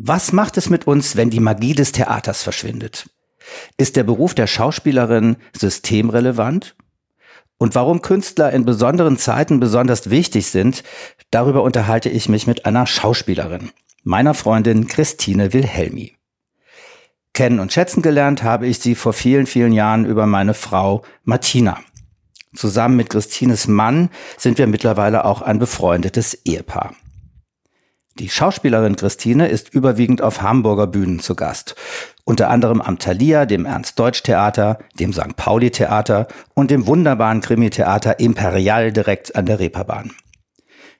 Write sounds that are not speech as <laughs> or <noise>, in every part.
Was macht es mit uns, wenn die Magie des Theaters verschwindet? Ist der Beruf der Schauspielerin systemrelevant? Und warum Künstler in besonderen Zeiten besonders wichtig sind, darüber unterhalte ich mich mit einer Schauspielerin, meiner Freundin Christine Wilhelmi. Kennen und schätzen gelernt habe ich sie vor vielen, vielen Jahren über meine Frau Martina. Zusammen mit Christines Mann sind wir mittlerweile auch ein befreundetes Ehepaar. Die Schauspielerin Christine ist überwiegend auf Hamburger Bühnen zu Gast. Unter anderem am Thalia, dem Ernst-Deutsch-Theater, dem St. Pauli-Theater und dem wunderbaren Krimi-Theater Imperial direkt an der Reeperbahn.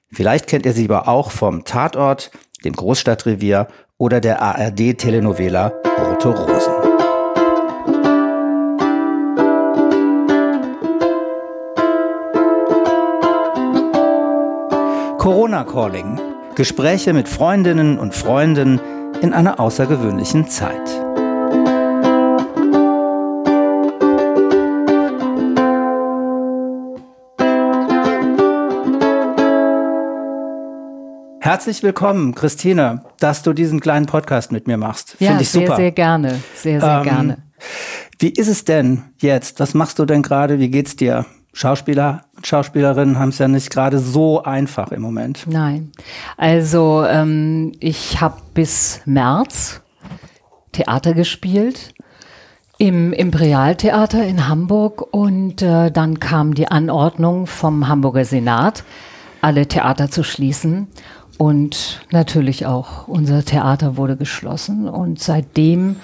Vielleicht kennt ihr sie aber auch vom Tatort, dem Großstadtrevier oder der ARD-Telenovela Rote Rosen. Corona Calling Gespräche mit Freundinnen und Freunden in einer außergewöhnlichen Zeit. Herzlich willkommen, Christine, dass du diesen kleinen Podcast mit mir machst. Ja, Finde ich super. sehr, sehr gerne. Sehr, sehr ähm, gerne. Wie ist es denn jetzt? Was machst du denn gerade? Wie geht's dir? Schauspieler und Schauspielerinnen haben es ja nicht gerade so einfach im Moment. Nein. Also ähm, ich habe bis März Theater gespielt im Imperialtheater in Hamburg und äh, dann kam die Anordnung vom Hamburger Senat, alle Theater zu schließen. Und natürlich auch unser Theater wurde geschlossen und seitdem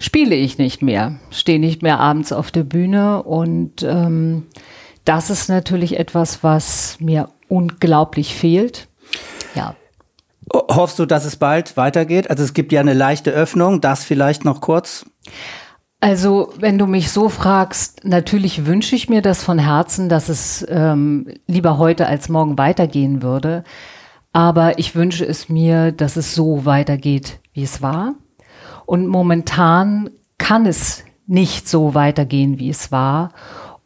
spiele ich nicht mehr, stehe nicht mehr abends auf der Bühne und ähm, das ist natürlich etwas, was mir unglaublich fehlt. Ja. Hoffst du, dass es bald weitergeht? Also es gibt ja eine leichte Öffnung, das vielleicht noch kurz. Also, wenn du mich so fragst, natürlich wünsche ich mir das von Herzen, dass es ähm, lieber heute als morgen weitergehen würde. Aber ich wünsche es mir, dass es so weitergeht, wie es war. Und momentan kann es nicht so weitergehen, wie es war.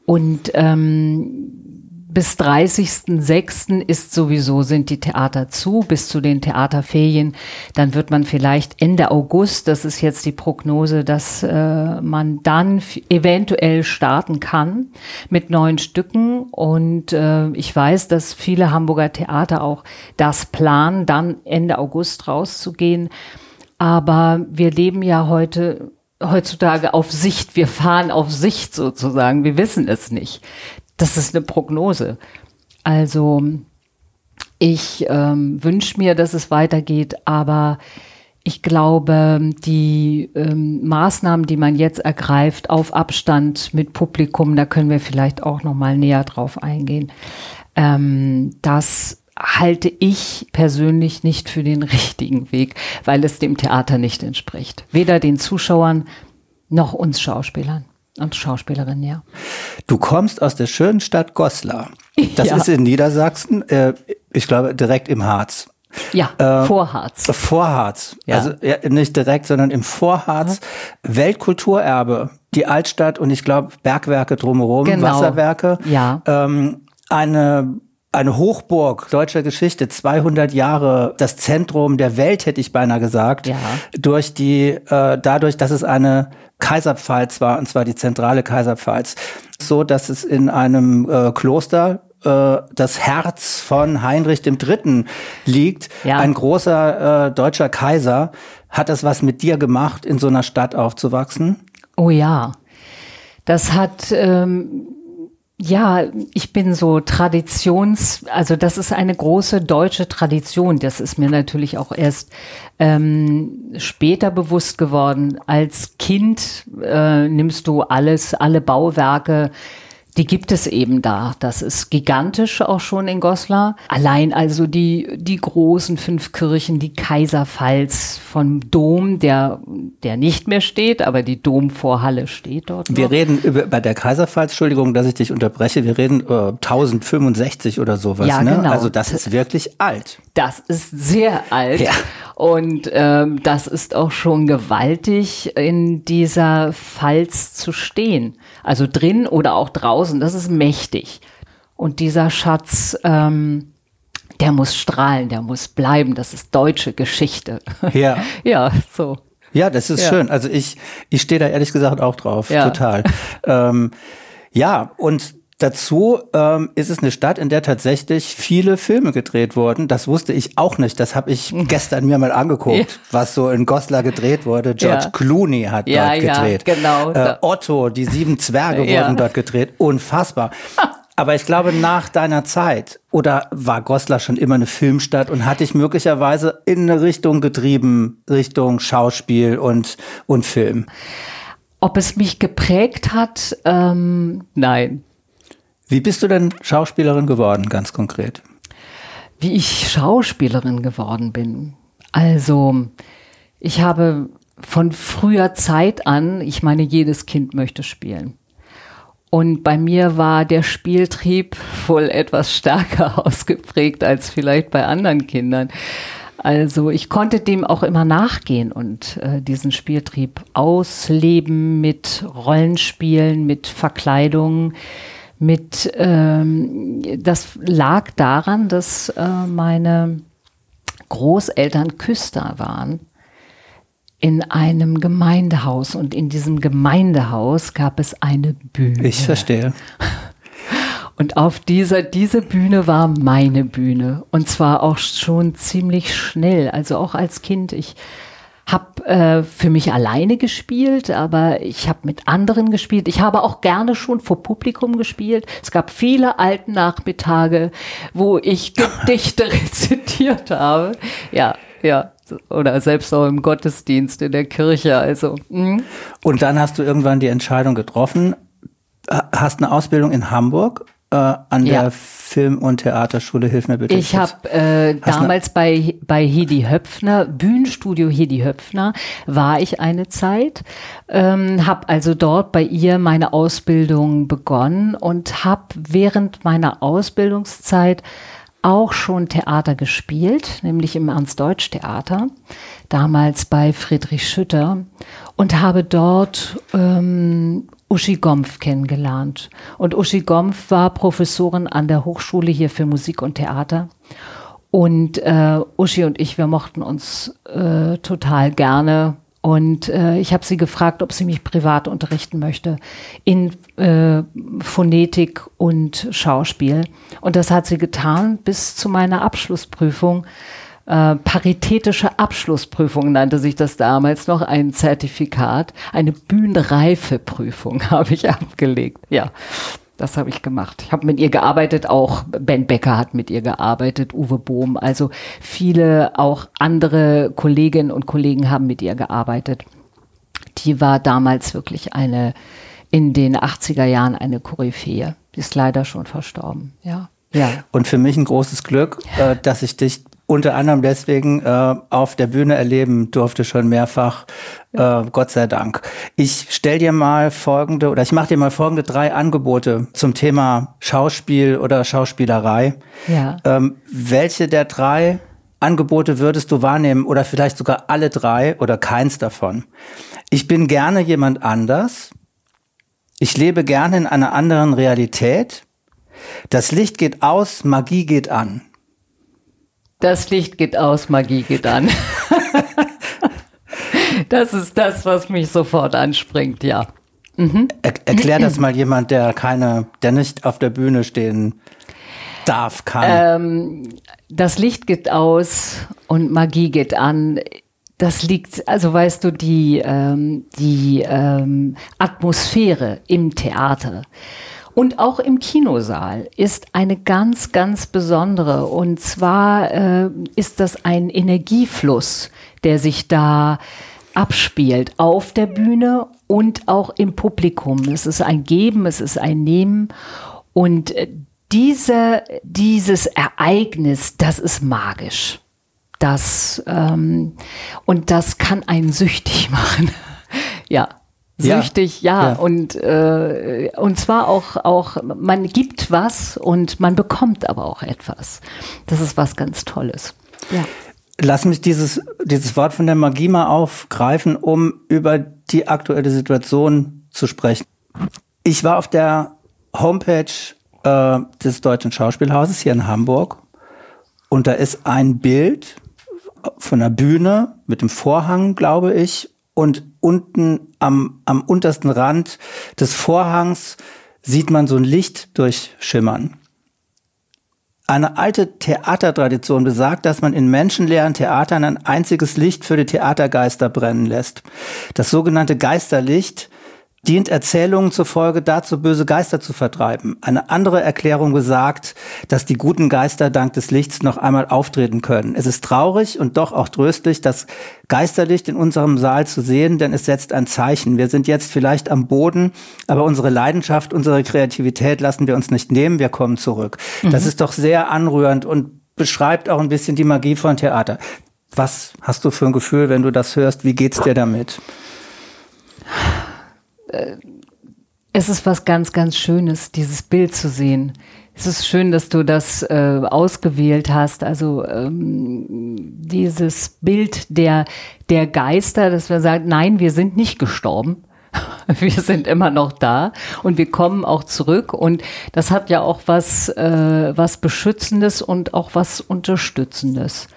Und ähm, bis 30.06. ist sowieso, sind die Theater zu, bis zu den Theaterferien. Dann wird man vielleicht Ende August, das ist jetzt die Prognose, dass äh, man dann eventuell starten kann mit neuen Stücken. Und äh, ich weiß, dass viele Hamburger Theater auch das planen, dann Ende August rauszugehen. Aber wir leben ja heute heutzutage auf Sicht. Wir fahren auf Sicht sozusagen. Wir wissen es nicht. Das ist eine Prognose. Also ich ähm, wünsche mir, dass es weitergeht, aber ich glaube, die ähm, Maßnahmen, die man jetzt ergreift, auf Abstand mit Publikum, da können wir vielleicht auch noch mal näher drauf eingehen. Ähm, das halte ich persönlich nicht für den richtigen Weg, weil es dem Theater nicht entspricht. Weder den Zuschauern noch uns Schauspielern und Schauspielerinnen, ja. Du kommst aus der schönen Stadt Goslar. Das ja. ist in Niedersachsen, äh, ich glaube direkt im Harz. Ja, äh, Vorharz. Vorharz. Ja. Also ja, nicht direkt, sondern im Vorharz. Mhm. Weltkulturerbe. Die Altstadt und ich glaube Bergwerke drumherum, genau. Wasserwerke. Ja. Ähm, eine eine Hochburg deutscher Geschichte, 200 Jahre, das Zentrum der Welt, hätte ich beinahe gesagt, ja. durch die, äh, dadurch, dass es eine Kaiserpfalz war, und zwar die zentrale Kaiserpfalz, so dass es in einem äh, Kloster äh, das Herz von Heinrich III. liegt, ja. ein großer äh, deutscher Kaiser. Hat das was mit dir gemacht, in so einer Stadt aufzuwachsen? Oh ja. Das hat ähm, ja, ich bin so Traditions, also das ist eine große deutsche Tradition. Das ist mir natürlich auch erst ähm, später bewusst geworden. Als Kind äh, nimmst du alles, alle Bauwerke die gibt es eben da. Das ist gigantisch auch schon in Goslar. Allein also die, die großen fünf Kirchen, die Kaiserpfalz vom Dom, der, der nicht mehr steht, aber die Domvorhalle steht dort. Noch. Wir reden über, bei der Kaiserpfalz, Entschuldigung, dass ich dich unterbreche, wir reden äh, 1065 oder sowas. Ja, ne? genau. Also das ist wirklich alt. Das ist sehr alt. Ja. Und ähm, das ist auch schon gewaltig, in dieser Pfalz zu stehen. Also drin oder auch draußen, das ist mächtig. Und dieser Schatz ähm, der muss strahlen, der muss bleiben, das ist deutsche Geschichte. <laughs> Ja. ja, so. Ja, das ist Ja. schön. Also ich, ich stehe da ehrlich gesagt auch drauf. Ja. Total. ähm, ja, und dazu ähm, ist es eine Stadt, in der tatsächlich viele Filme gedreht wurden. Das wusste ich auch nicht. Das habe ich <laughs> gestern mir mal angeguckt, Ja. was so in Goslar gedreht wurde. George Ja. Clooney hat Ja, dort ja, gedreht. genau. Äh, Otto, die sieben Zwerge Ja. wurden dort gedreht. Unfassbar. <laughs> Aber ich glaube, nach deiner Zeit, oder war Goslar schon immer eine Filmstadt und hat dich möglicherweise in eine Richtung getrieben, Richtung Schauspiel und, und Film? Ob es mich geprägt hat? Ähm, nein. Wie bist du denn Schauspielerin geworden, ganz konkret? Wie ich Schauspielerin geworden bin. Also, ich habe von früher Zeit an, ich meine, jedes Kind möchte spielen. Und bei mir war der Spieltrieb wohl etwas stärker <laughs> ausgeprägt als vielleicht bei anderen Kindern. Also ich konnte dem auch immer nachgehen und äh, diesen Spieltrieb ausleben mit Rollenspielen, mit Verkleidungen, mit ähm, das lag daran, dass äh, meine Großeltern Küster waren in einem Gemeindehaus und in diesem Gemeindehaus gab es eine Bühne. Ich verstehe. <laughs> Und auf dieser, diese Bühne war meine Bühne. Und zwar auch schon ziemlich schnell. Also auch als Kind. Ich habe äh, für mich alleine gespielt, aber ich habe mit anderen gespielt. Ich habe auch gerne schon vor Publikum gespielt. Es gab viele alten Nachmittage, wo ich Gedichte <laughs> rezitiert habe. Ja, ja. Oder selbst auch im Gottesdienst in der Kirche. Also, mh. Und dann hast du irgendwann die Entscheidung getroffen, ha- hast eine Ausbildung in Hamburg äh, an Ja. der Film- und Theaterschule. Hilf mir bitte. Ich habe äh, damals bei, bei Hedi Höpfner, Bühnenstudio Hedi Höpfner, war ich eine Zeit, ähm, habe also dort bei ihr meine Ausbildung begonnen und habe während meiner Ausbildungszeit auch schon Theater gespielt, nämlich im Ernst-Deutsch-Theater, damals bei Friedrich Schütter und habe dort ähm, Uschi Gompf kennengelernt. Und Uschi Gompf war Professorin an der Hochschule hier für Musik und Theater. Und äh, Uschi und ich, wir mochten uns äh, total gerne. Und äh, ich habe sie gefragt, ob sie mich privat unterrichten möchte in äh, Phonetik und Schauspiel. Und das hat sie getan bis zu meiner Abschlussprüfung. Äh, paritätische Abschlussprüfung nannte sich das damals noch, ein Zertifikat, eine Bühnenreifeprüfung <laughs> habe ich abgelegt. Ja, das habe ich gemacht. Ich habe mit ihr gearbeitet, auch Ben Becker hat mit ihr gearbeitet, Uwe Bohm, also viele auch andere Kolleginnen und Kollegen haben mit ihr gearbeitet. Die war damals wirklich eine, in den 80er Jahren eine Koryphäe. Die ist leider schon verstorben, ja. Ja. Und für mich ein großes Glück, äh, dass ich dich unter anderem deswegen äh, auf der Bühne erleben durfte, schon mehrfach. Äh, Gott sei Dank. Ich stell dir mal folgende, oder ich mache dir mal folgende drei Angebote zum Thema Schauspiel oder Schauspielerei. Ja. Ähm, welche der drei Angebote würdest du wahrnehmen oder vielleicht sogar alle drei oder keins davon? Ich bin gerne jemand anders. Ich lebe gerne in einer anderen Realität. Das Licht geht aus, Magie geht an. Das Licht geht aus, Magie geht an. <laughs> das ist das, was mich sofort anspringt, ja. Er erklär das mal jemand, der keine, der nicht auf der Bühne stehen darf, kann. Ähm, das Licht geht aus und Magie geht an. Das liegt, also weißt du, die, ähm, die ähm, Atmosphäre im Theater und auch im Kinosaal ist eine ganz, ganz besondere. Und zwar äh, ist das ein Energiefluss, der sich da abspielt auf der Bühne und auch im Publikum. Es ist ein Geben, es ist ein Nehmen. Und äh, diese, dieses Ereignis, das ist magisch. Das, ähm, und das kann einen süchtig <laughs> machen. ja. Süchtig, ja, Ja. und äh, und zwar auch auch man gibt was und man bekommt aber auch etwas. Das ist was ganz Tolles. Ja. Lass mich dieses, dieses Wort von der Magie mal aufgreifen, um über die aktuelle Situation zu sprechen. Ich war auf der Homepage äh, des Deutschen Schauspielhauses hier in Hamburg Und da ist ein Bild von der Bühne mit dem Vorhang, glaube ich, und unten am, am untersten Rand des Vorhangs sieht man so ein Licht durchschimmern. Eine alte Theatertradition besagt, dass man in menschenleeren Theatern ein einziges Licht für die Theatergeister brennen lässt. Das sogenannte Geisterlicht dient Erzählungen zufolge dazu, böse Geister zu vertreiben. Eine andere Erklärung besagt, dass die guten Geister dank des Lichts noch einmal auftreten können. Es ist traurig und doch auch tröstlich, das Geisterlicht in unserem Saal zu sehen, denn es setzt ein Zeichen. Wir sind jetzt vielleicht am Boden, aber unsere Leidenschaft, unsere Kreativität lassen wir uns nicht nehmen, wir kommen zurück. Mhm. Das ist doch sehr anrührend und beschreibt auch ein bisschen die Magie von Theater. Was hast du für ein Gefühl, wenn du das hörst? Wie geht's dir damit? Äh, es ist was ganz, ganz Schönes, dieses Bild zu sehen. Es ist schön, dass du das äh, ausgewählt hast. Also ähm, dieses Bild der, der Geister, dass wir sagen, nein, wir sind nicht gestorben. <laughs> Wir sind immer noch da und wir kommen auch zurück. Und das hat ja auch was, äh, was Beschützendes und auch was Unterstützendes.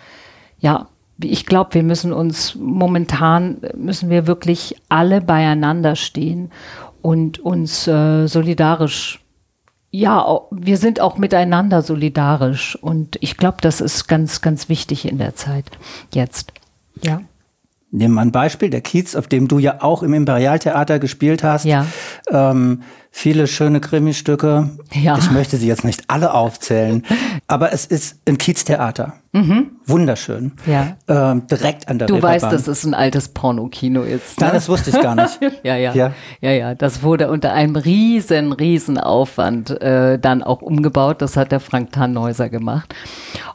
Ja, ich glaube, wir müssen uns momentan, müssen wir wirklich alle beieinander stehen und uns äh, solidarisch, ja, wir sind auch miteinander solidarisch. Und ich glaube, das ist ganz, ganz wichtig in der Zeit jetzt. Ja. Nehmen wir ein Beispiel, der Kiez, auf dem du ja auch im Imperialtheater gespielt hast. Ja. Ähm, viele schöne Krimi-Stücke. Ja. Ich möchte sie jetzt nicht alle aufzählen, <laughs> aber es ist ein Kieztheater. Mhm. Wunderschön. Ja. Ähm, direkt an der Du Reeperbahn. weißt, dass es ein altes Pornokino ist. Ne? Nein, das wusste ich gar nicht. <laughs> ja, ja, ja, ja, ja. Das wurde unter einem riesen, riesen Aufwand äh, dann auch umgebaut. Das hat der Frank Tannhäuser gemacht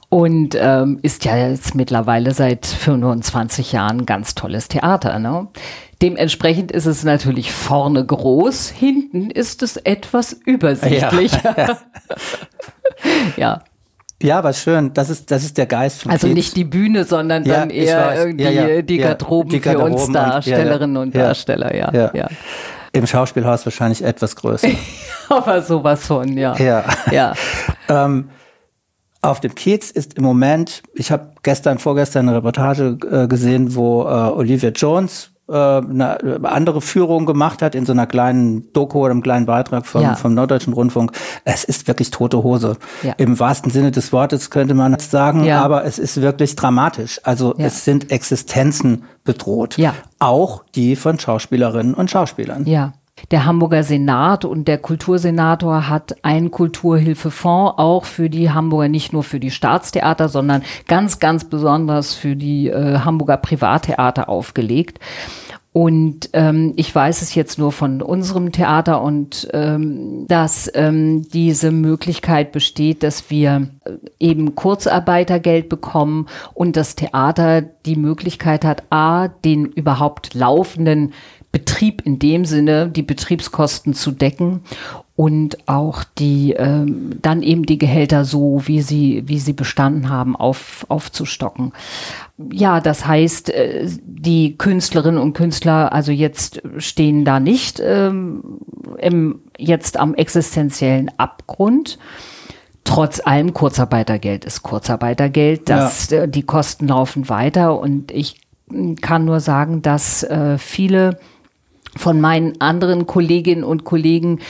und ähm, ist ja jetzt mittlerweile seit 25 Jahren ein ganz tolles Theater. Ne? Dementsprechend ist es natürlich vorne groß, hinten ist es etwas übersichtlich. <laughs> Ja. ja. Ja, aber schön. Das ist, das ist der Geist von Also Kiez. nicht die Bühne, sondern ja, dann eher die, die, Garderoben die Garderoben für uns Darstellerinnen und, und Darsteller, ja. ja. Im Schauspielhaus wahrscheinlich etwas größer. <laughs> aber sowas von, ja. Ja. ja. ähm, auf dem Kiez ist im Moment, ich habe gestern, vorgestern eine Reportage äh, gesehen, wo äh, Olivia Jones eine andere Führung gemacht hat in so einer kleinen Doku oder einem kleinen Beitrag vom, ja. vom Norddeutschen Rundfunk. Es ist wirklich tote Hose. Ja. Im wahrsten Sinne des Wortes könnte man das sagen, ja. aber es ist wirklich dramatisch. Also es sind Existenzen bedroht. Auch die von Schauspielerinnen und Schauspielern. Ja. Der Hamburger Senat und der Kultursenator hat einen Kulturhilfefonds auch für die Hamburger, nicht nur für die Staatstheater, sondern ganz, ganz besonders für die äh, Hamburger Privattheater aufgelegt. Und ähm, ich weiß es jetzt nur von unserem Theater und ähm, dass ähm, diese Möglichkeit besteht, dass wir äh, eben Kurzarbeitergeld bekommen und das Theater die Möglichkeit hat, a, den überhaupt laufenden Betrieb in dem Sinne, die Betriebskosten zu decken und auch die ähm, dann eben die Gehälter so, wie sie, wie sie bestanden haben, auf, aufzustocken. Ja, das heißt, äh, die Künstlerinnen und Künstler, also jetzt stehen da nicht ähm, im, jetzt am existenziellen Abgrund. Trotz allem Kurzarbeitergeld ist Kurzarbeitergeld, dass ja. Äh, die Kosten laufen weiter und ich kann nur sagen, dass äh, viele von meinen anderen Kolleginnen und Kollegen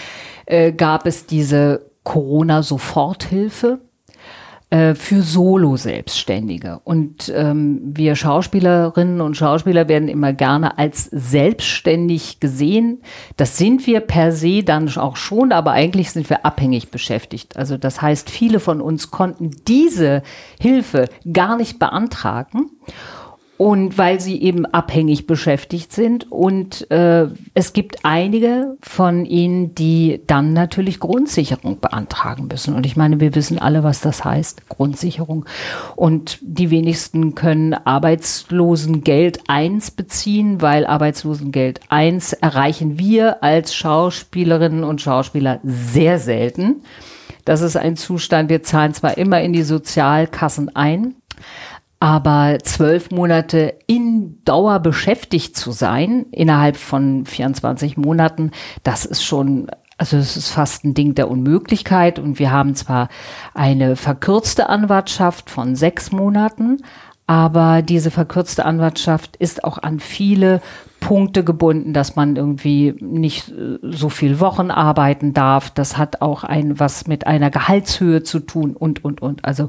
äh, gab es diese Corona-Soforthilfe äh, für Solo-Selbstständige. Und ähm, wir Schauspielerinnen und Schauspieler werden immer gerne als selbstständig gesehen. Das sind wir per se dann auch schon, aber eigentlich sind wir abhängig beschäftigt. Also das heißt, viele von uns konnten diese Hilfe gar nicht beantragen und weil sie eben abhängig beschäftigt sind. Und äh, es gibt einige von ihnen, die dann natürlich Grundsicherung beantragen müssen. Und ich meine, wir wissen alle, was das heißt, Grundsicherung. Und die wenigsten können Arbeitslosengeld 1 beziehen, weil Arbeitslosengeld 1 erreichen wir als Schauspielerinnen und Schauspieler sehr selten. Das ist ein Zustand, wir zahlen zwar immer in die Sozialkassen ein, aber zwölf Monate in Dauer beschäftigt zu sein, innerhalb von 24 Monaten, das ist schon Also es ist fast ein Ding der Unmöglichkeit und wir haben zwar eine verkürzte Anwartschaft von sechs Monaten, aber diese verkürzte Anwartschaft ist auch an viele Punkte gebunden, dass man irgendwie nicht äh, so viel Wochen arbeiten darf. Das hat auch ein was mit einer Gehaltshöhe zu tun und, und, und. Also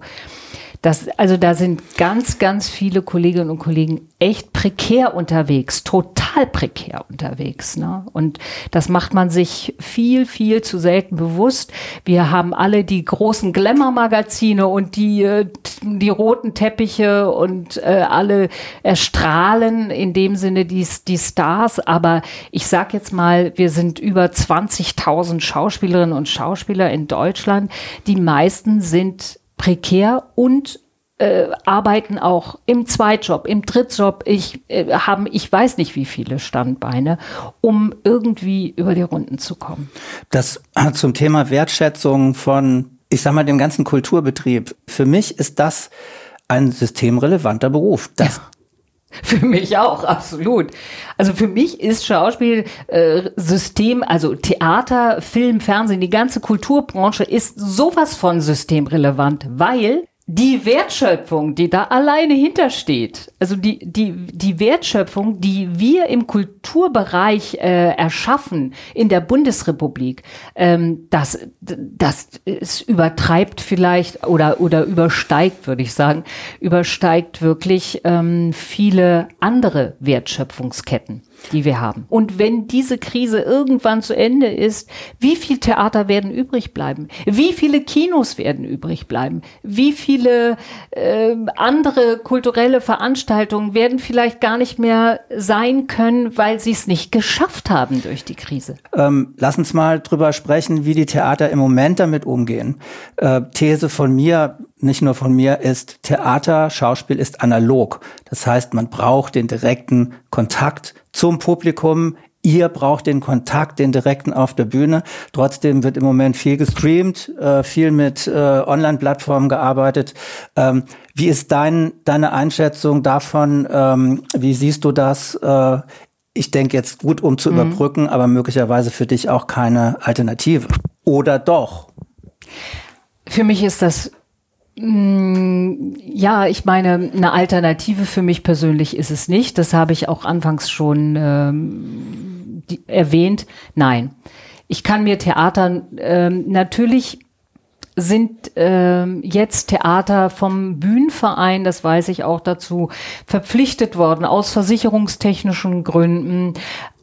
das, also da sind ganz, ganz viele Kolleginnen und Kollegen echt prekär unterwegs, total prekär unterwegs. Ne? Und das macht man sich viel, viel zu selten bewusst. Wir haben alle die großen Glamour-Magazine und die, äh, die roten Teppiche und äh, alle erstrahlen in dem Sinne die, die Stars. Aber ich sag jetzt mal, wir sind über 20.000 Schauspielerinnen und Schauspieler in Deutschland. Die meisten sind prekär und äh, arbeiten auch im Zweitjob, im Drittjob. Ich äh, haben, ich weiß nicht wie viele Standbeine, um irgendwie über die Runden zu kommen. Das zum Thema Wertschätzung von, ich sag mal, dem ganzen Kulturbetrieb. Für mich ist das ein systemrelevanter Beruf. Das ja. <laughs> Für mich auch, absolut. Also für mich ist Schauspiel äh, System, also Theater, Film, Fernsehen, die ganze Kulturbranche ist sowas von systemrelevant, weil die Wertschöpfung, die da alleine hintersteht, also die, die, die Wertschöpfung, die wir im Kulturbereich äh, erschaffen in der Bundesrepublik, ähm, das, das es übertreibt vielleicht oder, oder übersteigt, würde ich sagen, übersteigt wirklich ähm, viele andere Wertschöpfungsketten die wir haben. Und wenn diese Krise irgendwann zu Ende ist, wie viel Theater werden übrig bleiben? Wie viele Kinos werden übrig bleiben? Wie viele äh, andere kulturelle Veranstaltungen werden vielleicht gar nicht mehr sein können, weil sie es nicht geschafft haben durch die Krise? Ähm, lass uns mal drüber sprechen, wie die Theater im Moment damit umgehen. Äh, These von mir, nicht nur von mir, ist, Theater, Schauspiel ist analog. Das heißt, man braucht den direkten Kontakt zum Publikum. Ihr braucht den Kontakt, den direkten auf der Bühne. Trotzdem wird im Moment viel gestreamt, äh, viel mit äh, Online-Plattformen gearbeitet. Ähm, wie ist dein, deine Einschätzung davon? Ähm, wie siehst du das? Äh, ich denke jetzt gut, um zu mhm. überbrücken, aber möglicherweise für dich auch keine Alternative. Oder doch? Für mich ist das ja, ich meine, eine Alternative für mich persönlich ist es nicht. Das habe ich auch anfangs schon ähm, die, erwähnt. Nein, ich kann mir Theater ähm, natürlich sind ähm, jetzt Theater vom Bühnenverein, das weiß ich auch dazu, verpflichtet worden, aus versicherungstechnischen Gründen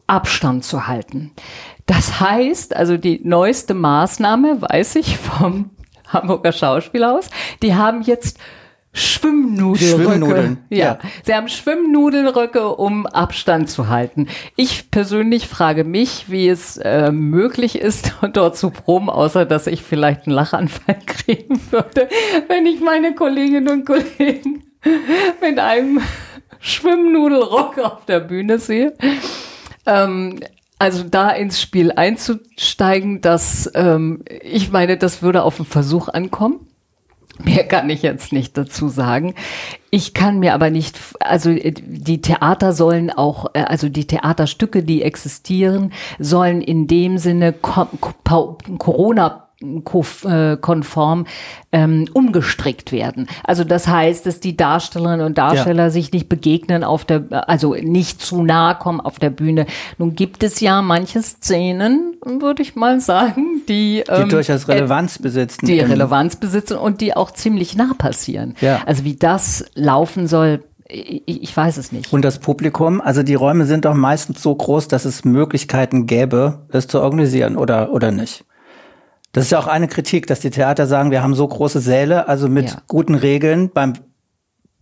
Abstand zu halten. Das heißt, also die neueste Maßnahme, weiß ich vom Hamburger Schauspielhaus. Die haben jetzt Schwimmnudelröcke. Schwimmnudeln. <laughs> Ja. ja. Sie haben Schwimmnudelröcke, um Abstand zu halten. Ich persönlich frage mich, wie es äh, möglich ist, <laughs> dort zu proben, außer dass ich vielleicht einen Lachanfall <laughs> kriegen würde, wenn ich meine Kolleginnen und Kollegen mit einem Schwimmnudelrock auf der Bühne sehe. Ähm, also da ins Spiel einzusteigen, das, ähm, ich meine, das würde auf den Versuch ankommen. Mehr kann ich jetzt nicht dazu sagen. Ich kann mir aber nicht, also äh, die Theater sollen auch, äh, also die Theaterstücke, die existieren, sollen in dem Sinne Corona konform ähm, umgestrickt werden. Also das heißt, dass die Darstellerinnen und Darsteller ja. sich nicht begegnen auf der, also nicht zu nahe kommen auf der Bühne. Nun gibt es ja manche Szenen, würde ich mal sagen, die, die ähm, durchaus Relevanz besitzen. Die Relevanz besitzen und die auch ziemlich nah passieren. Ja. Also wie das laufen soll, ich weiß es nicht. Und das Publikum, also die Räume sind doch meistens so groß, dass es Möglichkeiten gäbe, es zu organisieren, oder, oder nicht? Das ist ja auch eine Kritik, dass die Theater sagen, wir haben so große Säle, also mit ja. guten Regeln beim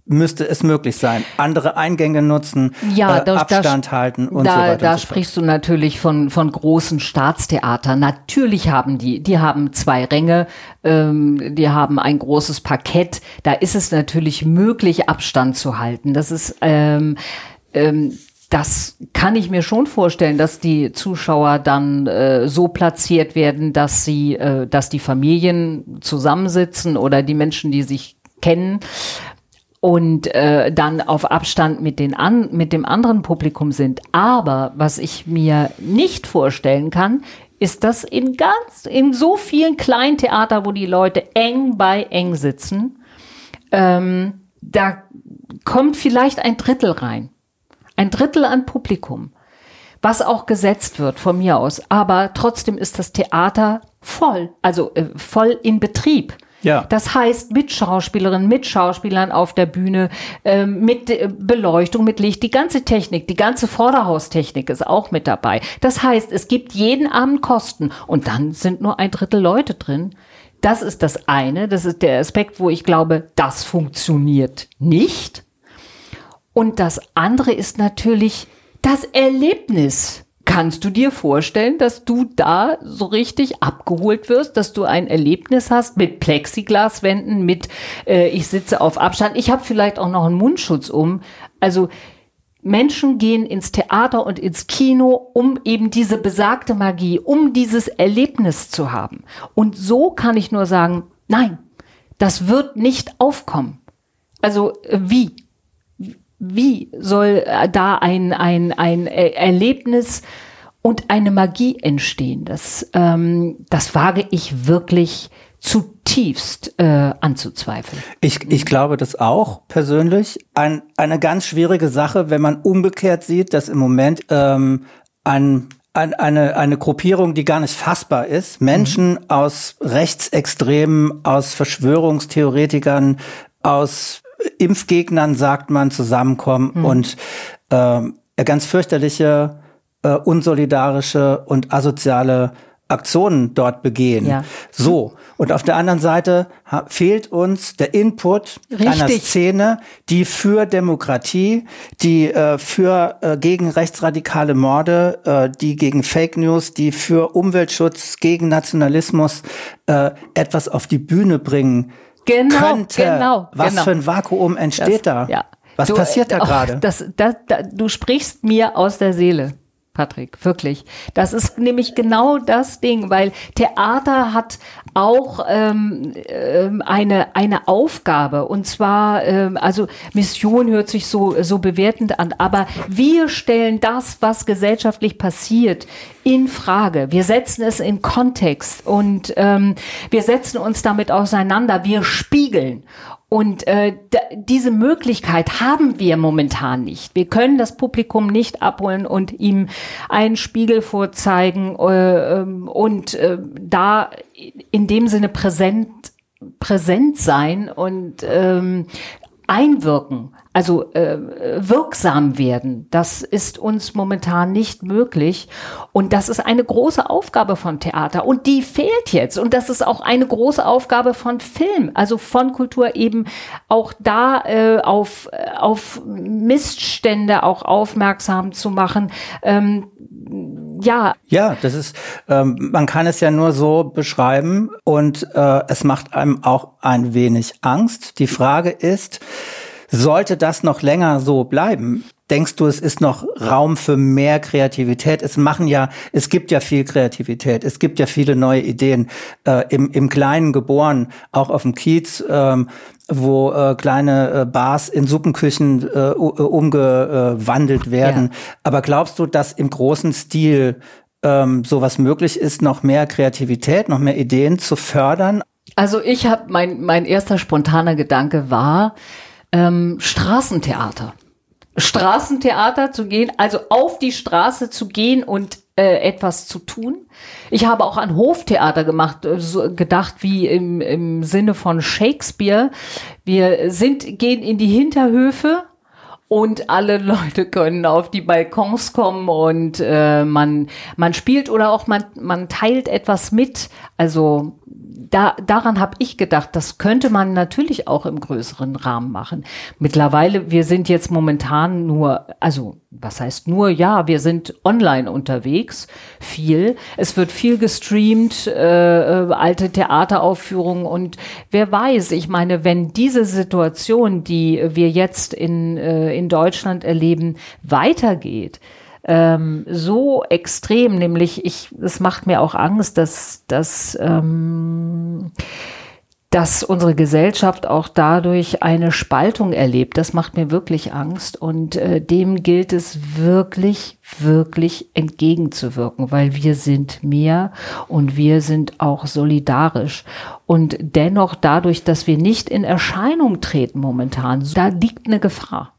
müsste es möglich sein. Andere Eingänge nutzen, ja, äh, Abstand da, halten und da, so weiter. Da so sprichst du natürlich von, von großen Staatstheatern. Natürlich haben die, die haben zwei Ränge, ähm, die haben ein großes Parkett. Da ist es natürlich möglich, Abstand zu halten. Das ist ähm, ähm, das kann ich mir schon vorstellen, dass die Zuschauer dann äh, so platziert werden, dass sie, äh, dass die Familien zusammensitzen oder die Menschen, die sich kennen und äh, dann auf Abstand mit, den an, mit dem anderen Publikum sind. Aber was ich mir nicht vorstellen kann, ist das in ganz, in so vielen kleinen Theater, wo die Leute eng bei eng sitzen, ähm, da kommt vielleicht ein Drittel rein. Ein Drittel an Publikum, was auch gesetzt wird von mir aus. Aber trotzdem ist das Theater voll, also äh, voll in Betrieb. Ja. Das heißt, mit Schauspielerinnen, mit Schauspielern auf der Bühne, äh, mit äh, Beleuchtung, mit Licht, die ganze Technik, die ganze Vorderhaustechnik ist auch mit dabei. Das heißt, es gibt jeden Abend Kosten und dann sind nur ein Drittel Leute drin. Das ist das eine, das ist der Aspekt, wo ich glaube, das funktioniert nicht. Und das andere ist natürlich das Erlebnis. Kannst du dir vorstellen, dass du da so richtig abgeholt wirst, dass du ein Erlebnis hast mit Plexiglaswänden, mit äh, ich sitze auf Abstand, ich habe vielleicht auch noch einen Mundschutz um. Also Menschen gehen ins Theater und ins Kino, um eben diese besagte Magie, um dieses Erlebnis zu haben. Und so kann ich nur sagen, nein, das wird nicht aufkommen. Also äh, wie? Wie soll äh, da ein, ein, ein Erlebnis und eine Magie entstehen? Das, ähm, das wage ich wirklich zutiefst äh, anzuzweifeln. Ich, ich glaube das auch persönlich. Ein, eine ganz schwierige Sache, wenn man umgekehrt sieht, dass im Moment ähm, ein eine, eine Gruppierung, die gar nicht fassbar ist. Menschen mhm. aus Rechtsextremen, aus Verschwörungstheoretikern, aus Impfgegnern, sagt man, zusammenkommen mhm. und äh, ganz fürchterliche, äh, unsolidarische und asoziale Aktionen dort begehen. Ja. So. Und auf der anderen Seite fehlt uns der Input Richtig. einer Szene, die für Demokratie, die äh, für äh, gegen rechtsradikale Morde, äh, die gegen Fake News, die für Umweltschutz, gegen Nationalismus äh, etwas auf die Bühne bringen genau, könnte. Genau, Was genau. für ein Vakuum entsteht das, da? Ja. Was du, passiert da äh, gerade? Das, das, das, du sprichst mir aus der Seele. Patrick, wirklich. Das ist nämlich genau das Ding, weil Theater hat auch ähm, ähm, eine, eine Aufgabe und zwar, ähm, also Mission hört sich so, so bewertend an, aber wir stellen das, was gesellschaftlich passiert, in Frage. Wir setzen es in Kontext und ähm, wir setzen uns damit auseinander. Wir spiegeln. Und äh, diese Möglichkeit haben wir momentan nicht. Wir können das Publikum nicht abholen und ihm einen Spiegel vorzeigen äh, ähm, und äh, da in dem Sinne präsent präsent sein und ähm, einwirken also äh, wirksam werden. Das ist uns momentan nicht möglich. Und das ist eine große Aufgabe von Theater. Und die fehlt jetzt. Und das ist auch eine große Aufgabe von Film, also von Kultur eben auch da äh, auf, auf Missstände auch aufmerksam zu machen. Ähm, ja. Ja, das ist, ähm, man kann es ja nur so beschreiben und äh, es macht einem auch ein wenig Angst. Die Frage ist, sollte das noch länger so bleiben? Denkst du, es ist noch Raum für mehr Kreativität? Es machen ja, es gibt ja viel Kreativität, es gibt ja viele neue Ideen äh, im, im Kleinen geboren, auch auf dem Kiez, ähm, wo äh, kleine äh, Bars in Suppenküchen äh, umgewandelt werden. Ja. Aber glaubst du, dass im großen Stil ähm, sowas möglich ist, noch mehr Kreativität, noch mehr Ideen zu fördern? Also ich habe mein mein erster spontaner Gedanke war, ähm, Straßentheater. Straßentheater zu gehen, also auf die Straße zu gehen und äh, etwas zu tun. Ich habe auch an Hoftheater gemacht, äh, so gedacht wie im, im Sinne von Shakespeare. Wir sind, gehen in die Hinterhöfe und alle <laughs> Leute können auf die Balkons kommen und äh, man man spielt oder auch man man teilt etwas mit. Also da, daran habe ich gedacht, das könnte man natürlich auch im größeren Rahmen machen. Mittlerweile, wir sind jetzt momentan nur, also was heißt nur, ja, wir sind online unterwegs, viel. Es wird viel gestreamt, äh, äh, alte Theateraufführungen und wer weiß, ich meine, wenn diese Situation, die wir jetzt in, äh, in Deutschland erleben, weitergeht, ähm, so extrem, nämlich ich, es macht mir auch Angst, dass, dass ähm, dass unsere Gesellschaft auch dadurch eine Spaltung erlebt. Das macht mir wirklich Angst und äh, dem gilt es wirklich, wirklich entgegenzuwirken, weil wir sind mehr und wir sind auch solidarisch. Und dennoch dadurch, dass wir nicht in Erscheinung treten momentan, da liegt eine Gefahr.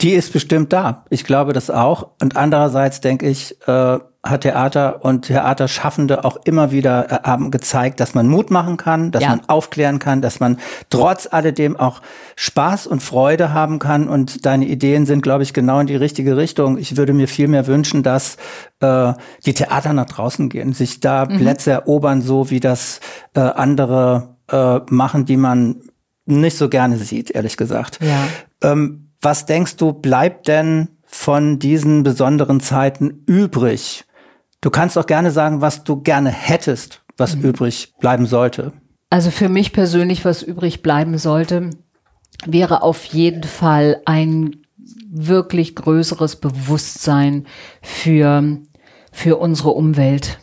Die ist bestimmt da. Ich glaube das auch. Und andererseits denke ich, äh, hat Theater und Theaterschaffende auch immer wieder äh, haben gezeigt, dass man Mut machen kann, dass ja. man aufklären kann, dass man trotz alledem auch Spaß und Freude haben kann. Und deine Ideen sind, glaube ich, genau in die richtige Richtung. Ich würde mir viel mehr wünschen, dass äh, die Theater nach draußen gehen, sich da mhm. Plätze erobern, so wie das äh, andere äh, machen, die man nicht so gerne sieht, ehrlich gesagt. Ja. Ähm, was denkst du, bleibt denn von diesen besonderen Zeiten übrig? Du kannst auch gerne sagen, was du gerne hättest, was mhm. übrig bleiben sollte. Also für mich persönlich, was übrig bleiben sollte, wäre auf jeden Fall ein wirklich größeres Bewusstsein für, für unsere Umwelt.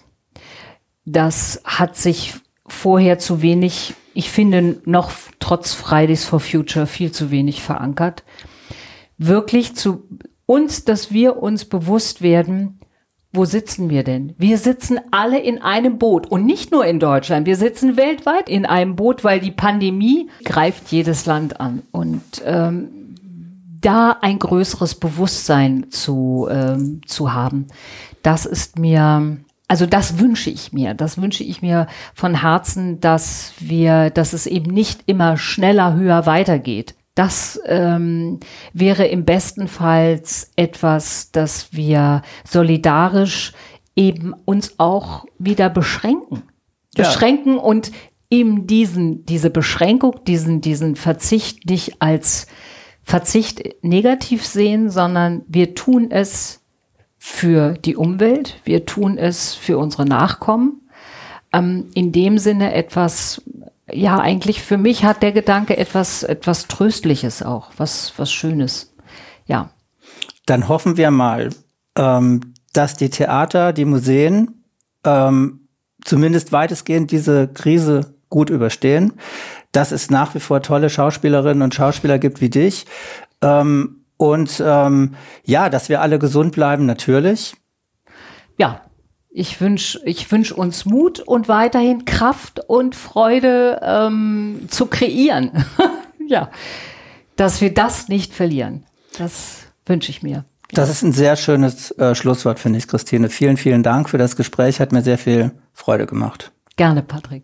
Das hat sich vorher zu wenig, ich finde noch trotz Fridays for Future viel zu wenig verankert wirklich zu uns, dass wir uns bewusst werden, wo sitzen wir denn? Wir sitzen alle in einem Boot und nicht nur in Deutschland, wir sitzen weltweit in einem Boot, weil die Pandemie greift jedes Land an. Und ähm, da ein größeres Bewusstsein zu, ähm, zu haben, das ist mir, also das wünsche ich mir, das wünsche ich mir von Herzen, dass wir, dass es eben nicht immer schneller, höher weitergeht, das ähm, wäre im besten Fall etwas, dass wir solidarisch eben uns auch wieder beschränken. Ja. Beschränken und eben diesen, diese Beschränkung, diesen, diesen Verzicht nicht als Verzicht negativ sehen, sondern wir tun es für die Umwelt, wir tun es für unsere Nachkommen. Ähm, in dem Sinne etwas ja, eigentlich für mich hat der Gedanke etwas, etwas Tröstliches auch, was, was Schönes. Ja. Dann hoffen wir mal, ähm, dass die Theater, die Museen ähm, zumindest weitestgehend diese Krise gut überstehen, dass es nach wie vor tolle Schauspielerinnen und Schauspieler gibt wie dich. Ähm, und ähm, ja, dass wir alle gesund bleiben, natürlich. Ja, ich wünsche ich wünsch uns Mut und weiterhin Kraft und Freude ähm, zu kreieren. <laughs> ja, dass wir das nicht verlieren. Das wünsche ich mir. Das ist ein sehr schönes äh, Schlusswort, finde ich, Christine. Vielen, vielen Dank für das Gespräch. Hat mir sehr viel Freude gemacht. Gerne, Patrick.